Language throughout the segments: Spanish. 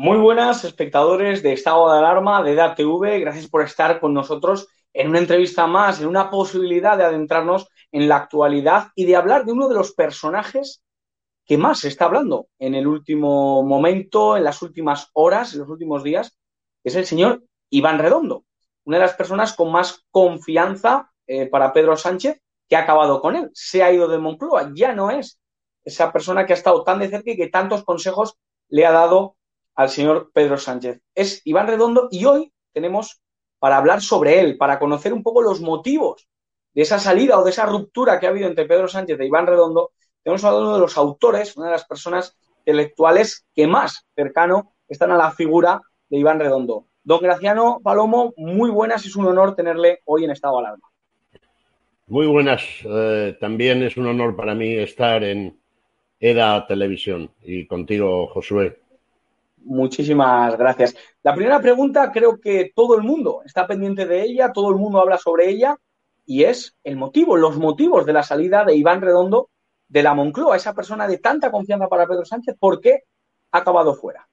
Muy buenas, espectadores de Estado de Alarma de DATV. Gracias por estar con nosotros en una entrevista más, en una posibilidad de adentrarnos en la actualidad y de hablar de uno de los personajes que más se está hablando en el último momento, en las últimas horas, en los últimos días, que es el señor Iván Redondo, una de las personas con más confianza eh, para Pedro Sánchez que ha acabado con él. Se ha ido de Moncloa, ya no es esa persona que ha estado tan de cerca y que tantos consejos le ha dado al señor Pedro Sánchez. Es Iván Redondo y hoy tenemos para hablar sobre él, para conocer un poco los motivos de esa salida o de esa ruptura que ha habido entre Pedro Sánchez e Iván Redondo, tenemos a uno de los autores, una de las personas intelectuales que más cercano están a la figura de Iván Redondo. Don Graciano Palomo, muy buenas, es un honor tenerle hoy en Estado de Alarma. Muy buenas, eh, también es un honor para mí estar en EDA Televisión y contigo, Josué. Muchísimas gracias. La primera pregunta creo que todo el mundo está pendiente de ella, todo el mundo habla sobre ella y es el motivo, los motivos de la salida de Iván Redondo de la Moncloa, esa persona de tanta confianza para Pedro Sánchez, ¿por qué ha acabado fuera?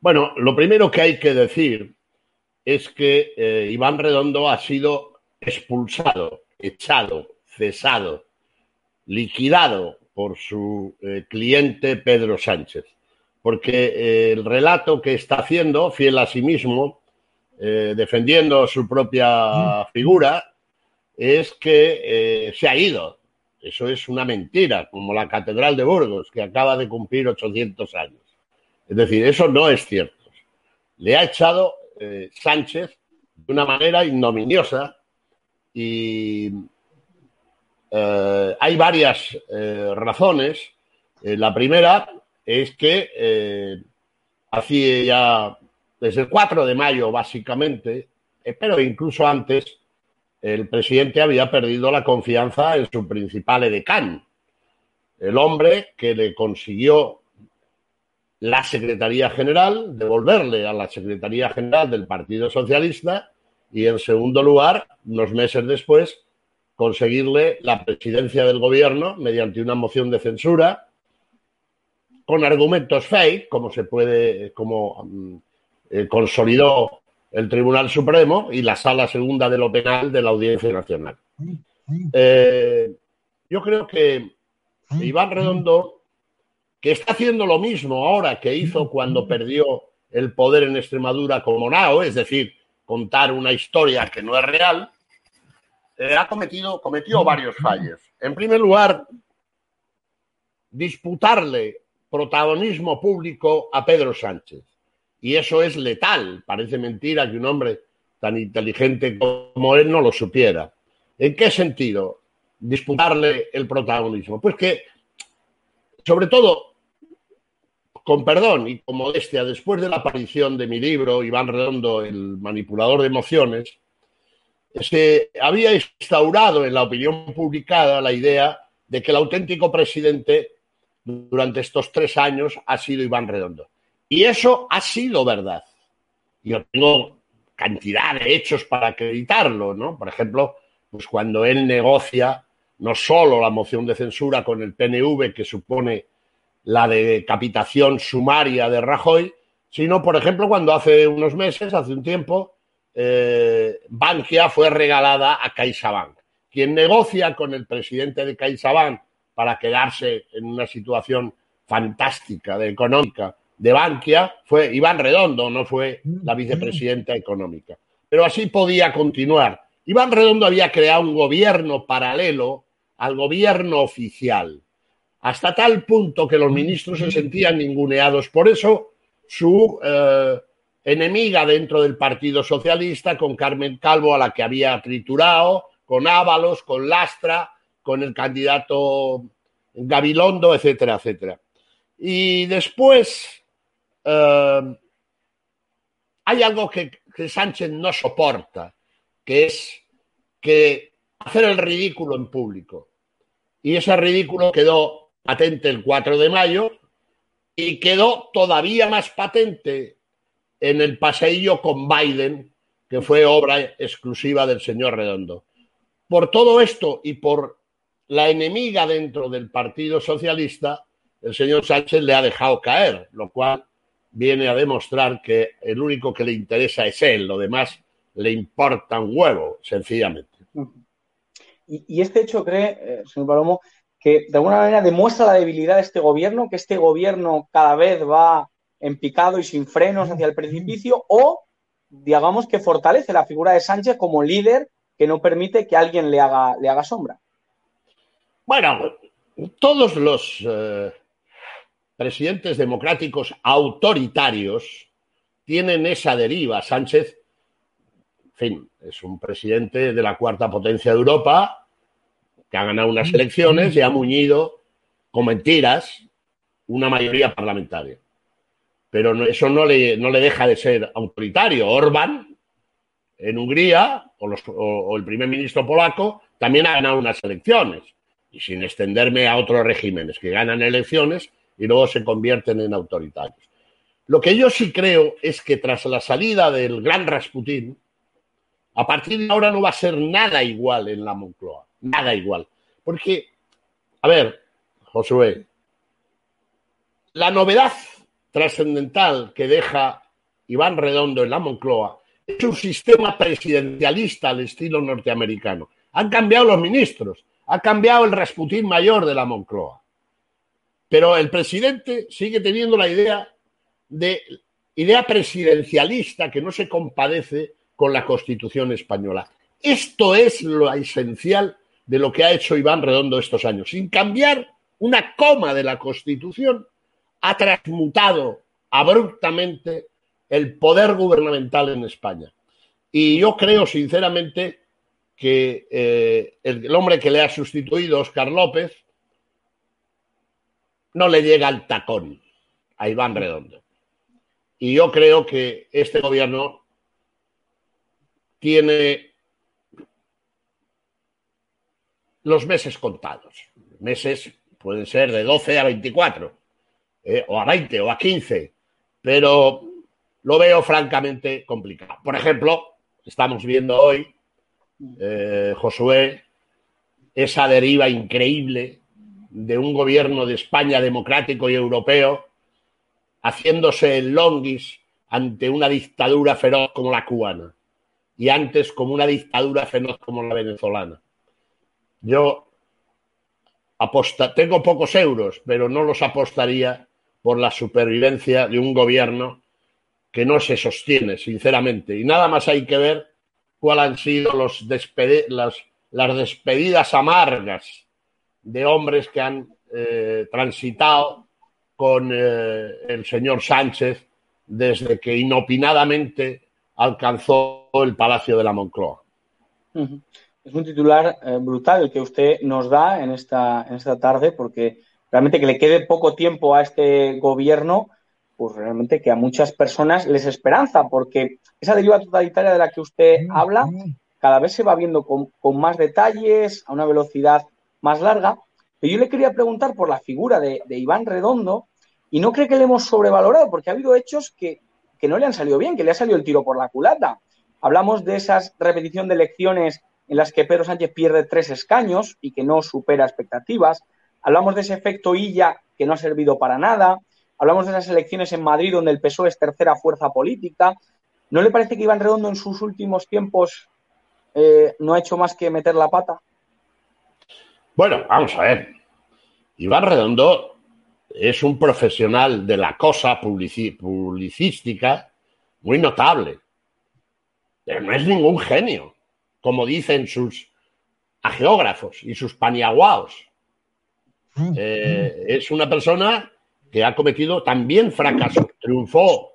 Bueno, lo primero que hay que decir es que eh, Iván Redondo ha sido expulsado, echado, cesado, liquidado por su eh, cliente Pedro Sánchez porque eh, el relato que está haciendo, fiel a sí mismo, eh, defendiendo su propia figura, es que eh, se ha ido. Eso es una mentira, como la Catedral de Burgos, que acaba de cumplir 800 años. Es decir, eso no es cierto. Le ha echado Sánchez de una manera ignominiosa y hay varias razones. la primera es que eh, hacía ya desde el 4 de mayo, básicamente, eh, pero incluso antes, el presidente había perdido la confianza en su principal edecán, el hombre que le consiguió la Secretaría General, devolverle a la Secretaría General del Partido Socialista y, en segundo lugar, unos meses después, conseguirle la presidencia del gobierno mediante una moción de censura con argumentos fake, como se puede, como mm, eh, consolidó el Tribunal Supremo y la Sala Segunda de lo Penal de la Audiencia Nacional. Eh, yo creo que Iván Redondo, que está haciendo lo mismo ahora que hizo cuando perdió el poder en Extremadura como Nao, es decir, contar una historia que no es real, eh, ha cometido, cometió varios fallos. En primer lugar, disputarle protagonismo público a Pedro Sánchez. Y eso es letal. Parece mentira que un hombre tan inteligente como él no lo supiera. ¿En qué sentido disputarle el protagonismo? Pues que, sobre todo, con perdón y con modestia, después de la aparición de mi libro, Iván Redondo, el manipulador de emociones, se había instaurado en la opinión publicada la idea de que el auténtico presidente durante estos tres años ha sido Iván Redondo. Y eso ha sido verdad. Yo tengo cantidad de hechos para acreditarlo, ¿no? Por ejemplo, pues cuando él negocia no solo la moción de censura con el PNV que supone la decapitación sumaria de Rajoy, sino, por ejemplo, cuando hace unos meses, hace un tiempo, eh, Bankia fue regalada a CaixaBank. Quien negocia con el presidente de CaixaBank para quedarse en una situación fantástica de económica de Bankia fue Iván Redondo, no fue la vicepresidenta económica. Pero así podía continuar. Iván Redondo había creado un gobierno paralelo al gobierno oficial, hasta tal punto que los ministros se sentían ninguneados. Por eso su eh, enemiga dentro del Partido Socialista, con Carmen Calvo, a la que había triturado, con Ábalos, con Lastra, con el candidato Gabilondo, etcétera, etcétera. Y después eh, hay algo que, que Sánchez no soporta, que es que hacer el ridículo en público. Y ese ridículo quedó patente el 4 de mayo y quedó todavía más patente en el paseillo con Biden, que fue obra exclusiva del señor Redondo. Por todo esto y por la enemiga dentro del Partido Socialista, el señor Sánchez le ha dejado caer, lo cual viene a demostrar que el único que le interesa es él, lo demás le importa un huevo, sencillamente. Y, este hecho cree, eh, señor Palomo, que de alguna manera demuestra la debilidad de este gobierno, que este gobierno cada vez va en picado y sin frenos hacia el precipicio, o digamos que fortalece la figura de Sánchez como líder que no permite que alguien le haga, le haga sombra. Bueno, todos los eh, presidentes democráticos autoritarios tienen esa deriva. Sánchez, en fin, es un presidente de la cuarta potencia de Europa que ha ganado unas elecciones y ha muñido con mentiras una mayoría parlamentaria. Pero eso no le, no le deja de ser autoritario. Orbán, en Hungría, o, o el primer ministro polaco, también ha ganado unas elecciones. Sin extenderme a otros regímenes que ganan elecciones y luego se convierten en autoritarios. Lo que yo sí creo es que tras la salida del gran Rasputín, a partir de ahora no va a ser nada igual en la Moncloa nada igual. Porque, a ver, Josué, la novedad trascendental que deja Iván Redondo en la Moncloa es un sistema presidencialista al estilo norteamericano. Han cambiado los ministros, ha cambiado el Rasputín mayor de la Moncloa. Pero el presidente sigue teniendo la idea de idea presidencialista que no se compadece con la Constitución española. Esto es lo esencial de lo que ha hecho Iván Redondo estos años. Sin cambiar una coma de la Constitución, ha transmutado abruptamente el poder gubernamental en España. Y yo creo sinceramente que eh, el, hombre que le ha sustituido, Oscar López, no le llega al tacón a Iván Redondo. Y yo creo que este gobierno tiene los meses contados. Meses pueden ser de 12 a 24, eh, o a 20 o a 15, pero lo veo francamente complicado. Por ejemplo, estamos viendo hoy, eh, Josué, esa deriva increíble de un gobierno de España democrático y europeo haciéndose el longuis ante una dictadura feroz como la cubana y antes como una dictadura feroz como la venezolana. Yo aposta, tengo pocos euros, pero no los apostaría por la supervivencia de un gobierno que no se sostiene, sinceramente. Y nada más hay que ver cuáles han sido los las, las, despedidas amargas de hombres que han eh, transitado con eh, el señor Sánchez desde que inopinadamente alcanzó el Palacio de la Moncloa. Es un titular eh, brutal el que usted nos da en esta, en esta tarde, porque realmente que le quede poco tiempo a este gobierno, pues realmente que a muchas personas les esperanza, porque esa deriva totalitaria de la que usted habla cada vez se va viendo con, más detalles, a una velocidad más larga. Pero yo le quería preguntar por la figura de, Iván Redondo y no cree que le hemos sobrevalorado, porque ha habido hechos que, que no le han salido bien, que le ha salido el tiro por la culata. Hablamos de esas repetición de elecciones en las que Pedro Sánchez pierde tres escaños y que no supera expectativas. Hablamos de ese efecto Illa que no ha servido para nada. Hablamos de esas elecciones en Madrid donde el PSOE es tercera fuerza política. ¿No le parece que Iván Redondo en sus últimos tiempos eh, no ha hecho más que meter la pata? Bueno, vamos a ver. Iván Redondo es un profesional de la cosa publicística muy notable, pero no es ningún genio como dicen sus geógrafos y sus paniaguaos. Mm, eh, es una persona que ha cometido también fracasos. Triunfó,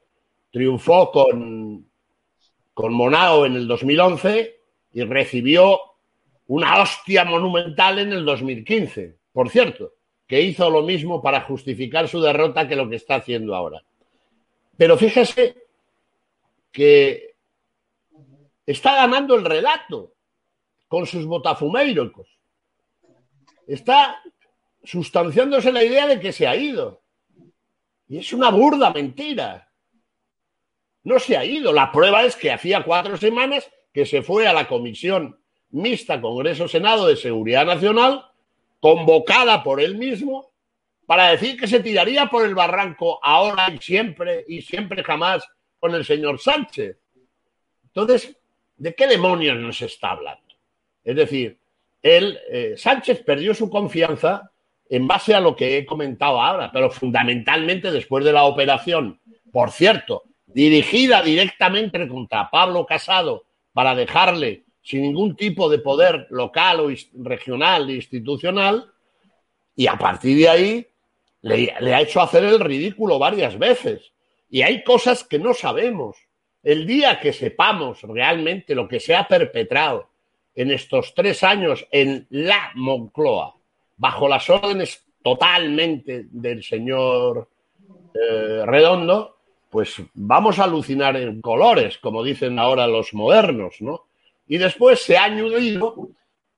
triunfó con, con Monao en el 2011 y recibió una hostia monumental en el 2015. Por cierto, que hizo lo mismo para justificar su derrota que lo que está haciendo ahora. Pero fíjese que está ganando el relato con sus botafumeirocos. Está sustanciándose la idea de que se ha ido. Y es una burda mentira. No se ha ido. La prueba es que hacía cuatro semanas que se fue a la Comisión Mixta Congreso-Senado de Seguridad Nacional, convocada por él mismo, para decir que se tiraría por el barranco ahora y siempre y siempre jamás con el señor Sánchez. Entonces, ¿de qué demonios nos está hablando? Es decir, él, eh, Sánchez perdió su confianza en base a lo que he comentado ahora, pero fundamentalmente después de la operación, por cierto, dirigida directamente contra Pablo Casado para dejarle sin ningún tipo de poder local o regional e institucional, y a partir de ahí le, le, ha hecho hacer el ridículo varias veces. Y hay cosas que no sabemos. El día que sepamos realmente lo que se ha perpetrado en estos tres años en la Moncloa, bajo las órdenes totalmente del señor eh, Redondo, pues vamos a alucinar en colores, como dicen ahora los modernos, ¿no? Y después se ha añadido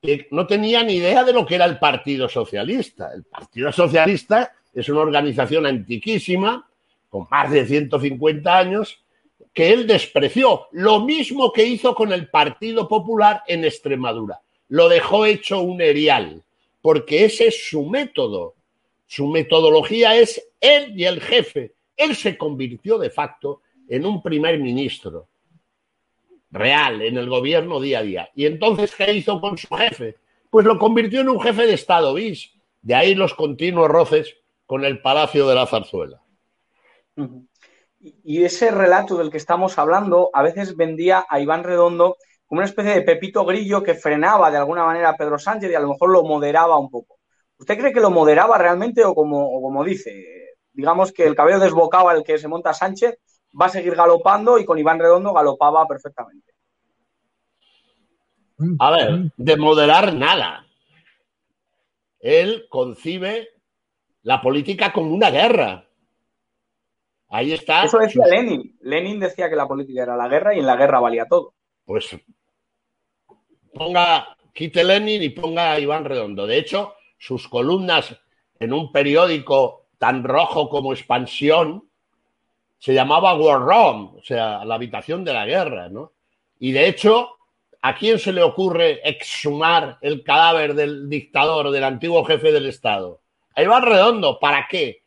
que no tenía ni idea de lo que era el Partido Socialista. El Partido Socialista es una organización antiquísima, con más de 150 años, que él despreció, lo mismo que hizo con el Partido Popular en Extremadura. Lo dejó hecho un erial, porque ese es su método. Su metodología es él y el jefe. Él se convirtió de facto en un primer ministro real en el gobierno día a día. Y entonces, ¿qué hizo con su jefe? Pues lo convirtió en un jefe de Estado bis. De ahí los continuos roces con el Palacio de la Zarzuela. Y ese relato del que estamos hablando a veces vendía a Iván Redondo como una especie de Pepito Grillo que frenaba de alguna manera a Pedro Sánchez y a lo mejor lo moderaba un poco. ¿Usted cree que lo moderaba realmente o como, como dice? Digamos que el cabello desbocado al que se monta Sánchez va a seguir galopando y con Iván Redondo galopaba perfectamente. A ver, de moderar nada. Él concibe la política como una guerra. Ahí está. Eso decía Lenin. Lenin decía que la política era la guerra y en la guerra valía todo. Pues ponga, quite Lenin y ponga a Iván Redondo. De hecho, sus columnas en un periódico tan rojo como Expansión se llamaba War Room, o sea, la habitación de la guerra, ¿no? Y de hecho, ¿a quién se le ocurre exhumar el cadáver del dictador, del antiguo jefe del Estado? A Iván Redondo, ¿para qué?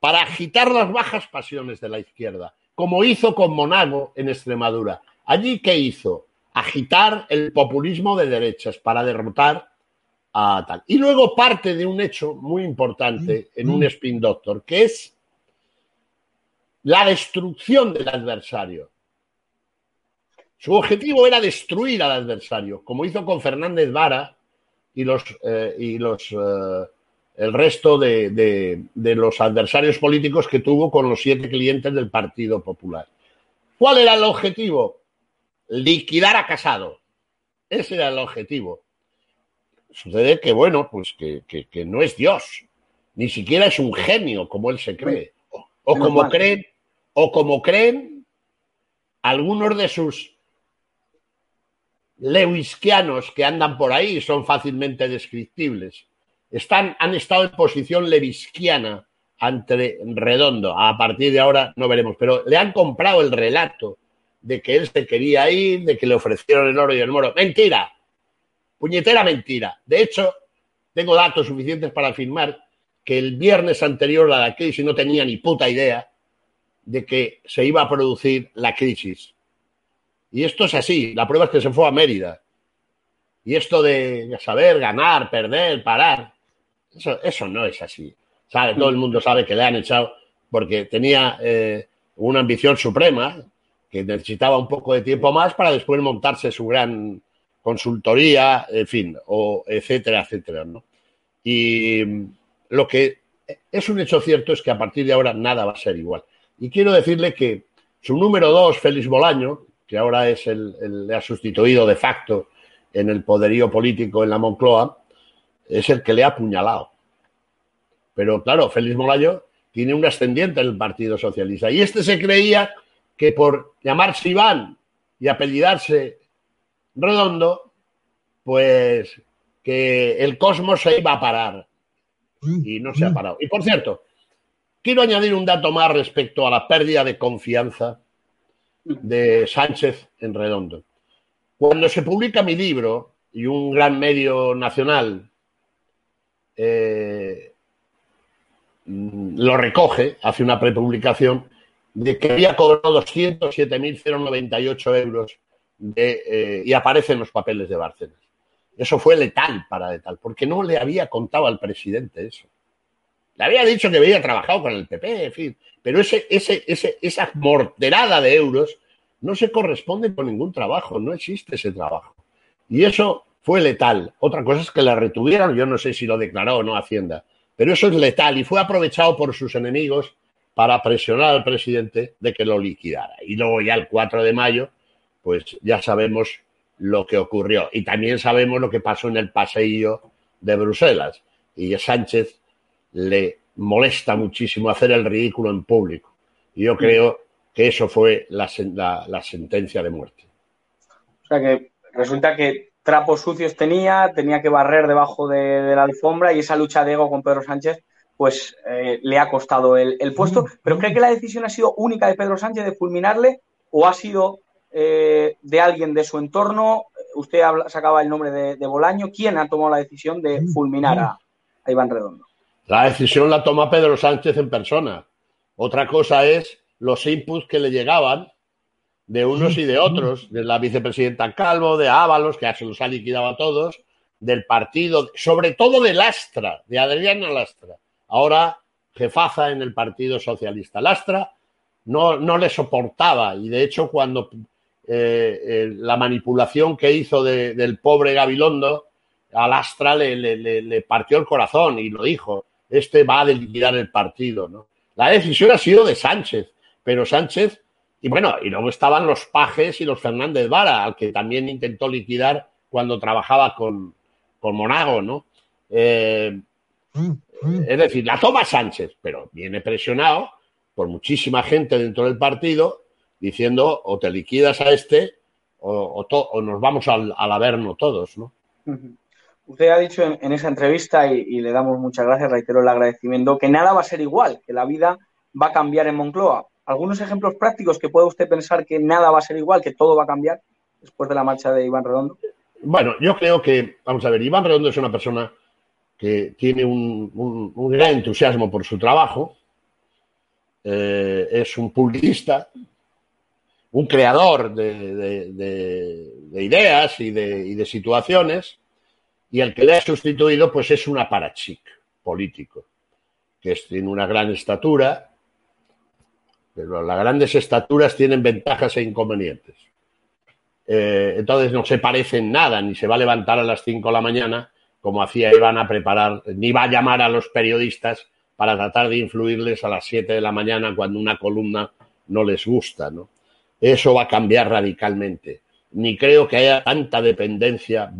Para agitar las bajas pasiones de la izquierda, como hizo con Monago en Extremadura. Allí, ¿qué hizo? Agitar el populismo de derechas para derrotar a tal. Y luego parte de un hecho muy importante en un spin doctor, que es la destrucción del adversario. Su objetivo era destruir al adversario, como hizo con Fernández Vara y los, eh, y los eh, el resto de, de, los adversarios políticos que tuvo con los siete clientes del Partido Popular. ¿Cuál era el objetivo? Liquidar a Casado. Ese era el objetivo. Sucede que, bueno, pues que, que, no es Dios, ni siquiera es un genio como él se cree, o, o como creen, o como creen algunos de sus lewiskianos que andan por ahí, son fácilmente descriptibles están, han estado en posición levisquiana ante Redondo. A partir de ahora no veremos, pero le han comprado el relato de que él se quería ir, de que le ofrecieron el oro y el moro. Mentira, puñetera mentira. De hecho, tengo datos suficientes para afirmar que el viernes anterior a la crisis no tenía ni puta idea de que se iba a producir la crisis. Y esto es así. La prueba es que se fue a Mérida. Y esto de saber ganar, perder, parar, eso, no es así. ¿Sabe? Todo el mundo sabe que le han echado porque tenía eh, una ambición suprema que necesitaba un poco de tiempo más para después montarse su gran consultoría, en fin, o etcétera, etcétera, ¿no? Y lo que es un hecho cierto es que a partir de ahora nada va a ser igual. Y quiero decirle que su número dos, Félix Bolaño, que ahora es el, le ha sustituido de facto en el poderío político en la Moncloa, es el que le ha apuñalado. Pero claro, Félix Molayo tiene un ascendiente en el Partido Socialista. Y este se creía que por llamarse Iván y apellidarse Redondo, pues que el cosmos se iba a parar. Y no se ha parado. Y por cierto, quiero añadir un dato más respecto a la pérdida de confianza de Sánchez en Redondo. Cuando se publica mi libro y un gran medio nacional eh, mm, lo recoge, hace una prepublicación de que había cobrado 207.098 euros de, eh, y aparece en los papeles de Bárcenas. Eso fue letal para letal, porque no le había contado al presidente eso. Le había dicho que había trabajado con el PP, en pero ese, ese, ese, esa morterada de euros no se corresponde con ningún trabajo, no existe ese trabajo. Y eso fue letal. Otra cosa es que la retuvieron, yo no sé si lo declaró o no Hacienda, pero eso es letal y fue aprovechado por sus enemigos para presionar al presidente de que lo liquidara. Y luego ya el 4 de mayo, pues ya sabemos lo que ocurrió. Y también sabemos lo que pasó en el paseillo de Bruselas. Y a Sánchez le molesta muchísimo hacer el ridículo en público. Y yo creo que eso fue la, sentencia de muerte. O sea que resulta que trapos sucios tenía, tenía que barrer debajo de, la alfombra y esa lucha de ego con Pedro Sánchez pues eh, le ha costado el, puesto. ¿Pero cree que la decisión ha sido única de Pedro Sánchez de fulminarle o ha sido eh, de alguien de su entorno? Usted sacaba el nombre de, Bolaño. ¿Quién ha tomado la decisión de fulminar a, Iván Redondo? La decisión la toma Pedro Sánchez en persona. Otra cosa es los inputs que le llegaban de unos y de otros, de la vicepresidenta Calvo, de Ábalos, que ya se los ha liquidado a todos, del partido, sobre todo de Lastra, de Adriana Lastra, ahora jefaza en el Partido Socialista. Lastra no, no le soportaba y de hecho cuando eh, eh, la manipulación que hizo del pobre Gabilondo, a Lastra le, le, partió el corazón y lo dijo, este va a liquidar el partido. ¿no? La decisión ha sido de Sánchez, pero Sánchez, y bueno, y luego estaban los Pajes y los Fernández Vara, al que también intentó liquidar cuando trabajaba con, con Monago, ¿no? Eh, es decir, la toma Sánchez, pero viene presionado por muchísima gente dentro del partido diciendo o te liquidas a este o, nos vamos al, al, averno todos, ¿no? Usted ha dicho en, esa entrevista, y, le damos muchas gracias, reitero el agradecimiento, que nada va a ser igual, que la vida va a cambiar en Moncloa. ¿Algunos ejemplos prácticos que pueda usted pensar que nada va a ser igual, que todo va a cambiar después de la marcha de Iván Redondo? Bueno, yo creo que, vamos a ver, Iván Redondo es una persona que tiene un, gran entusiasmo por su trabajo, eh, es un publicista, un creador de, ideas y, de, situaciones, y el que le ha sustituido pues es un aparachic político, que tiene una gran estatura, pero las grandes estaturas tienen ventajas e inconvenientes. Eh, entonces no se parece en nada, ni se va a levantar a las 5 de la mañana como hacía Iván a preparar, ni va a llamar a los periodistas para tratar de influirles a las 7 de la mañana cuando una columna no les gusta. ¿no? Eso va a cambiar radicalmente. Ni creo que haya tanta dependencia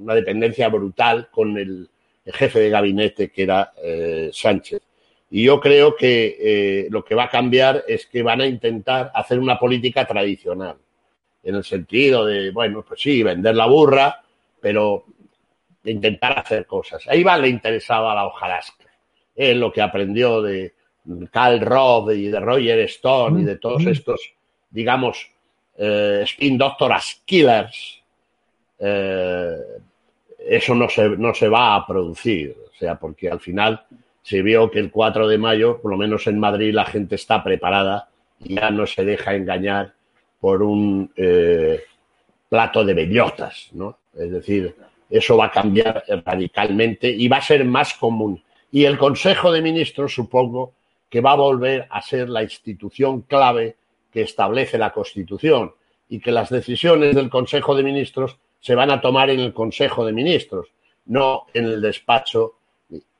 una dependencia brutal con el, jefe de gabinete que era eh, Sánchez. Y yo creo que eh, lo que va a cambiar es que van a intentar hacer una política tradicional, en el sentido de, bueno, pues sí, vender la burra, pero intentar hacer cosas. A Iván le interesaba la hojarasca. Es lo que aprendió de Carl Roth y de Roger Stone y de todos estos, digamos, eh, spin doctoras killers, eso no se, no se va a producir, o sea, porque al final se vio que el 4 de mayo, por lo menos en Madrid, la gente está preparada y ya no se deja engañar por un eh, plato de bellotas, ¿no? Es decir, eso va a cambiar radicalmente y va a ser más común. Y el Consejo de Ministros, supongo, que va a volver a ser la institución clave que establece la Constitución y que las decisiones del Consejo de Ministros se van a tomar en el Consejo de Ministros, no en el despacho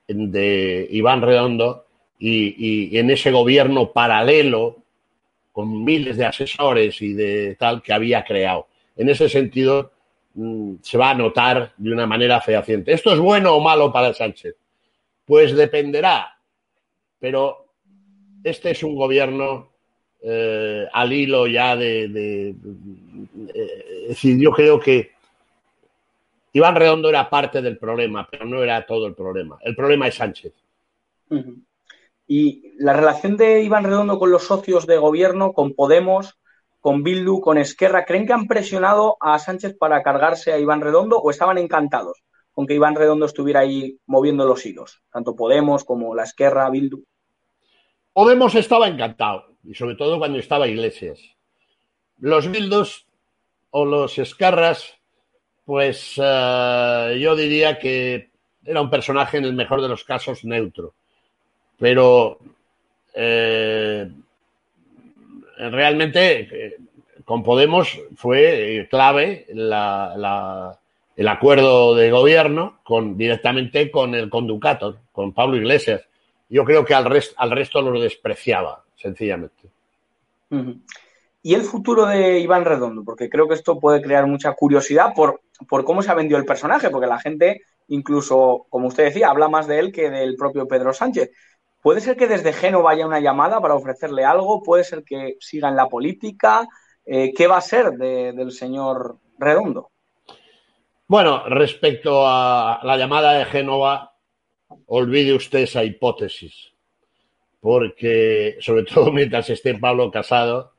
de Iván Redondo y, en ese gobierno paralelo con miles de asesores y de tal que había creado. En ese sentido, se va a notar de una manera fehaciente. ¿Esto es bueno o malo para Sánchez? Pues dependerá, pero este es un gobierno eh, al hilo ya de, de, Es decir, yo creo que Iván Redondo era parte del problema, pero no era todo el problema. El problema es Sánchez. Y la relación de Iván Redondo con los socios de gobierno, con Podemos, con Bildu, con Esquerra, ¿creen que han presionado a Sánchez para cargarse a Iván Redondo o estaban encantados con que Iván Redondo estuviera ahí moviendo los hilos? Tanto Podemos como la Esquerra, Bildu. Podemos estaba encantado, y sobre todo cuando estaba Iglesias. Los Bildos o los Escarras, pues uh, yo diría que era un personaje en el mejor de los casos neutro. Pero eh, realmente eh, con Podemos fue clave la, la, el acuerdo de gobierno con, directamente con el conducator, con Pablo Iglesias. Yo creo que al, rest, al resto lo despreciaba, sencillamente. ¿Y el futuro de Iván Redondo? Porque creo que esto puede crear mucha curiosidad por, por cómo se ha vendido el personaje, porque la gente, incluso, como usted decía, habla más de él que del propio Pedro Sánchez. ¿Puede ser que desde Génova haya una llamada para ofrecerle algo? ¿Puede ser que siga en la política? Eh, ¿Qué va a ser de, del señor Redondo? Bueno, respecto a la llamada de Génova, olvide usted esa hipótesis, porque sobre todo mientras esté Pablo Casado,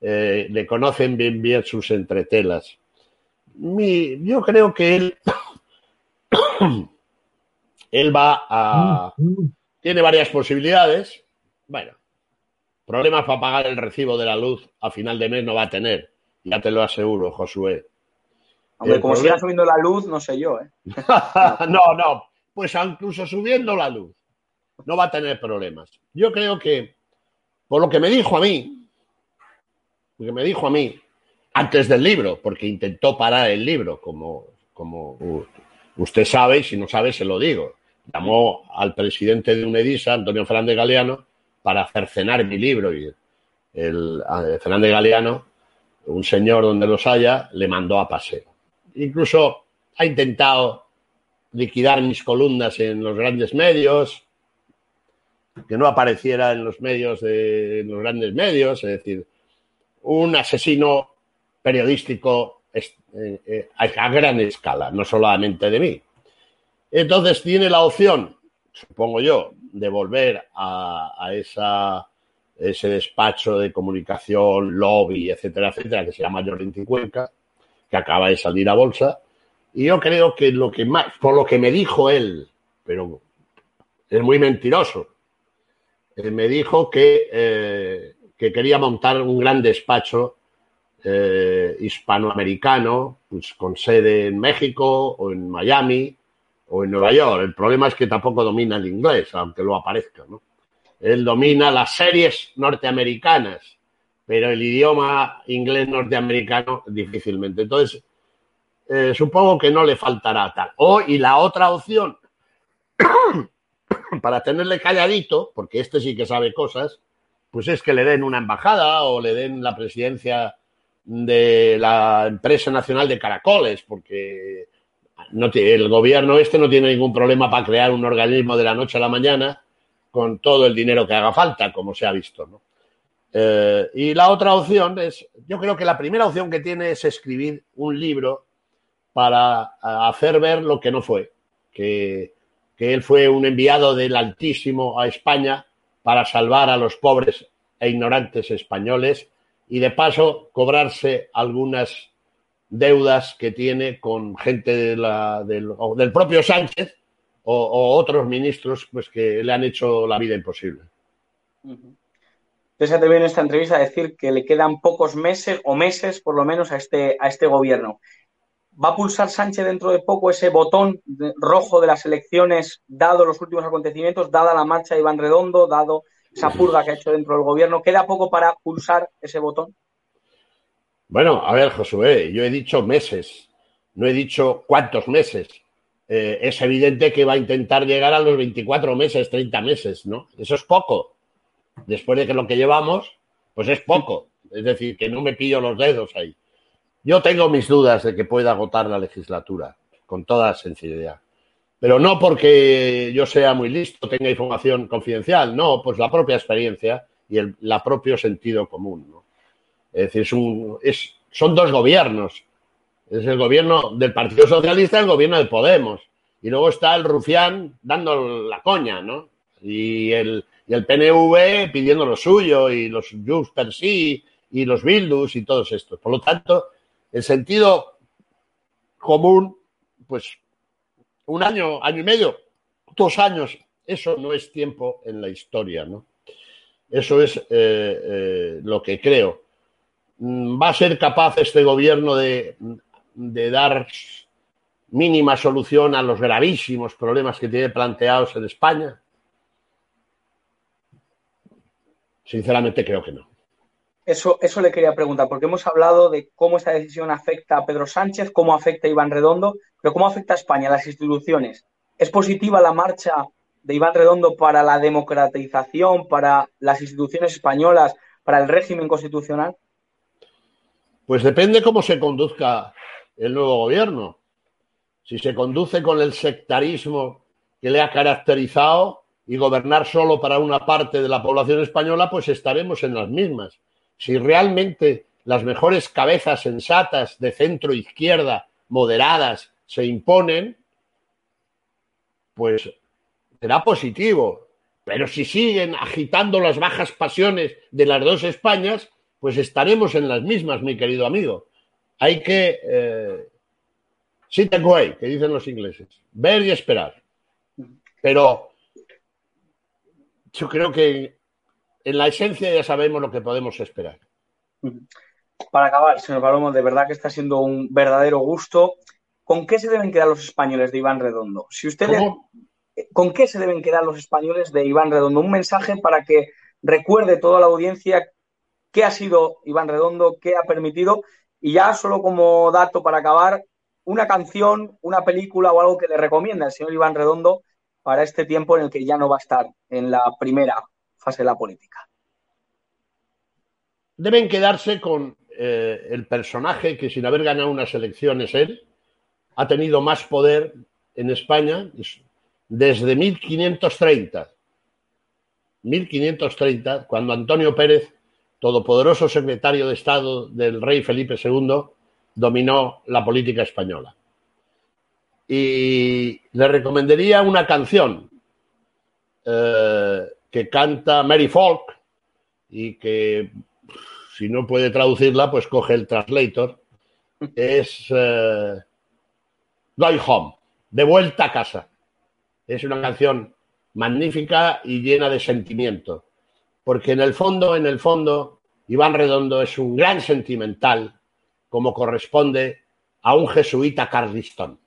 eh, le conocen bien bien sus entretelas. Mi, yo creo que él, él va a... Tiene varias posibilidades. Bueno, problemas para pagar el recibo de la luz a final de mes no va a tener. Ya te lo aseguro, Josué. Hombre, como problema... siga subiendo la luz, no sé yo, ¿eh? no, no. Pues incluso subiendo la luz, no va a tener problemas. Yo creo que, por lo que me dijo a mí, porque me dijo a mí, antes del libro, porque intentó parar el libro, como, como usted sabe, y si no sabe, se lo digo. Llamó al presidente de UNEDISA, Antonio Fernández Galeano, para cercenar mi libro. Y el, Fernández Galeano, un señor donde los haya, le mandó a paseo. Incluso ha intentado liquidar mis columnas en los grandes medios, que no apareciera en los medios de en los grandes medios, es decir, un asesino periodístico eh, a gran escala, no solamente de mí. Entonces tiene la opción, supongo yo, de volver a, a esa, ese despacho de comunicación, lobby, etcétera, etcétera, que se llama Jordi Cuenca, que acaba de salir a bolsa. Y yo creo que lo que más, por lo que me dijo él, pero es muy mentiroso, eh, me dijo que, eh, que, quería montar un gran despacho eh, hispanoamericano, pues con sede en México o en Miami o en Nueva York. El problema es que tampoco domina el inglés, aunque lo aparezca. ¿no? Él domina las series norteamericanas, pero el idioma inglés norteamericano difícilmente. Entonces, eh, supongo que no le faltará tal. O, y la otra opción, para tenerle calladito, porque este sí que sabe cosas, pues es que le den una embajada o le den la presidencia de la empresa nacional de caracoles, porque no el gobierno este no tiene ningún problema para crear un organismo de la noche a la mañana con todo el dinero que haga falta, como se ha visto. ¿no? Eh, y la otra opción es, yo creo que la primera opción que tiene es escribir un libro para hacer ver lo que no fue, que, que él fue un enviado del Altísimo a España para salvar a los pobres e ignorantes españoles y de paso cobrarse algunas deudas que tiene con gente de la, del, propio Sánchez o, otros ministros pues, que le han hecho la vida imposible. Uh -huh. En esta entrevista a decir que le quedan pocos meses o meses por lo menos a este, a este gobierno. ¿Va a pulsar Sánchez dentro de poco ese botón rojo de las elecciones, dado los últimos acontecimientos, dada la marcha de Iván Redondo, dado esa purga que ha hecho dentro del gobierno? ¿Queda poco para pulsar ese botón? Bueno, a ver, Josué, yo he dicho meses, no he dicho cuántos meses. Eh, es evidente que va a intentar llegar a los 24 meses, 30 meses, ¿no? Eso es poco. Después de que lo que llevamos, pues es poco. Es decir, que no me pillo los dedos ahí. Yo tengo mis dudas de que pueda agotar la legislatura, con toda sencillez. Pero no porque yo sea muy listo, tenga información confidencial, no, pues la propia experiencia y el la propio sentido común. ¿no? Es decir, son dos gobiernos. Es el gobierno del Partido Socialista y el gobierno de Podemos. Y luego está el rufián dando la coña, ¿no? Y el, y el PNV pidiendo lo suyo, y los Junts per sí, y los Bildus y todos estos. Por lo tanto, el sentido común, pues un año, año y medio, dos años, eso no es tiempo en la historia, ¿no? Eso es eh, eh, lo que creo. Mm, ¿Va a ser capaz este gobierno de, dar mínima solución a los gravísimos problemas que tiene planteados en España? Sinceramente creo que no. Eso, eso le quería preguntar, porque hemos hablado de cómo esta decisión afecta a Pedro Sánchez, cómo afecta a Iván Redondo, pero cómo afecta a España, a las instituciones. ¿Es positiva la marcha de Iván Redondo para la democratización, para las instituciones españolas, para el régimen constitucional? Pues depende cómo se conduzca el nuevo gobierno. Si se conduce con el sectarismo que le ha caracterizado y gobernar solo para una parte de la población española, pues estaremos en las mismas. Si realmente las mejores cabezas sensatas de centro izquierda, moderadas, se imponen, pues será positivo. Pero si siguen agitando las bajas pasiones de las dos Españas, pues estaremos en las mismas, mi querido amigo. Hay que eh, sit and wait, que dicen los ingleses, ver y esperar. Pero yo creo que en la esencia ya sabemos lo que podemos esperar. Para acabar, señor Palomo, de verdad que está siendo un verdadero gusto. ¿Con qué se deben quedar los españoles de Iván Redondo? Si ustedes, ¿Con qué se deben quedar los españoles de Iván Redondo? Un mensaje para que recuerde toda la audiencia qué ha sido Iván Redondo, qué ha permitido. Y ya solo como dato para acabar, una canción, una película o algo que le recomienda el señor Iván Redondo para este tiempo en el que ya no va a estar en la primera fase de la política. Deben quedarse con eh, el personaje que sin haber ganado unas elecciones él ha tenido más poder en España desde 1530. 1530, cuando Antonio Pérez, todopoderoso secretario de Estado del rey Felipe II, dominó la política española y le recomendaría una canción eh, que canta Mary Folk y que si no puede traducirla, pues coge el translator. Es eh, Going Home, de vuelta a casa. Es una canción magnífica y llena de sentimiento, porque en el fondo, en el fondo, Iván Redondo es un gran sentimental, como corresponde a un jesuita carlistón.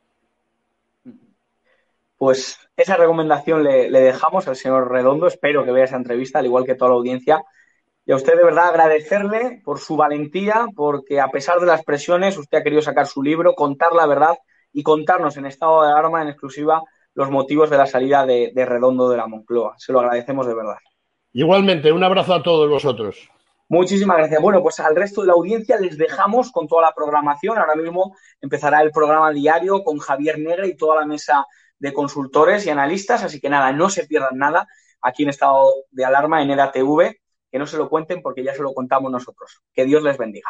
Pues esa recomendación le, dejamos al señor Redondo. Espero que vea esa entrevista, al igual que toda la audiencia. Y a usted de verdad agradecerle por su valentía, porque a pesar de las presiones, usted ha querido sacar su libro, contar la verdad y contarnos en estado de alarma, en exclusiva, los motivos de la salida de Redondo de la Moncloa. Se lo agradecemos de verdad. Igualmente, un abrazo a todos vosotros. Muchísimas gracias. Bueno, pues al resto de la audiencia les dejamos con toda la programación. Ahora mismo empezará el programa diario con Javier Negre y toda la mesa de consultores y analistas, así que nada, no se pierdan nada aquí en estado de alarma en EDATV, que no se lo cuenten porque ya se lo contamos nosotros. Que Dios les bendiga.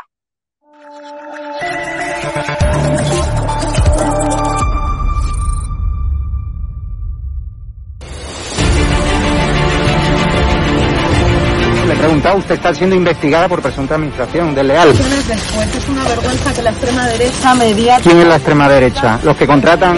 Preguntado, usted está siendo investigada por presunta administración desleal. Después es una vergüenza que la extrema derecha media... ¿Quién es la extrema derecha? Los que contratan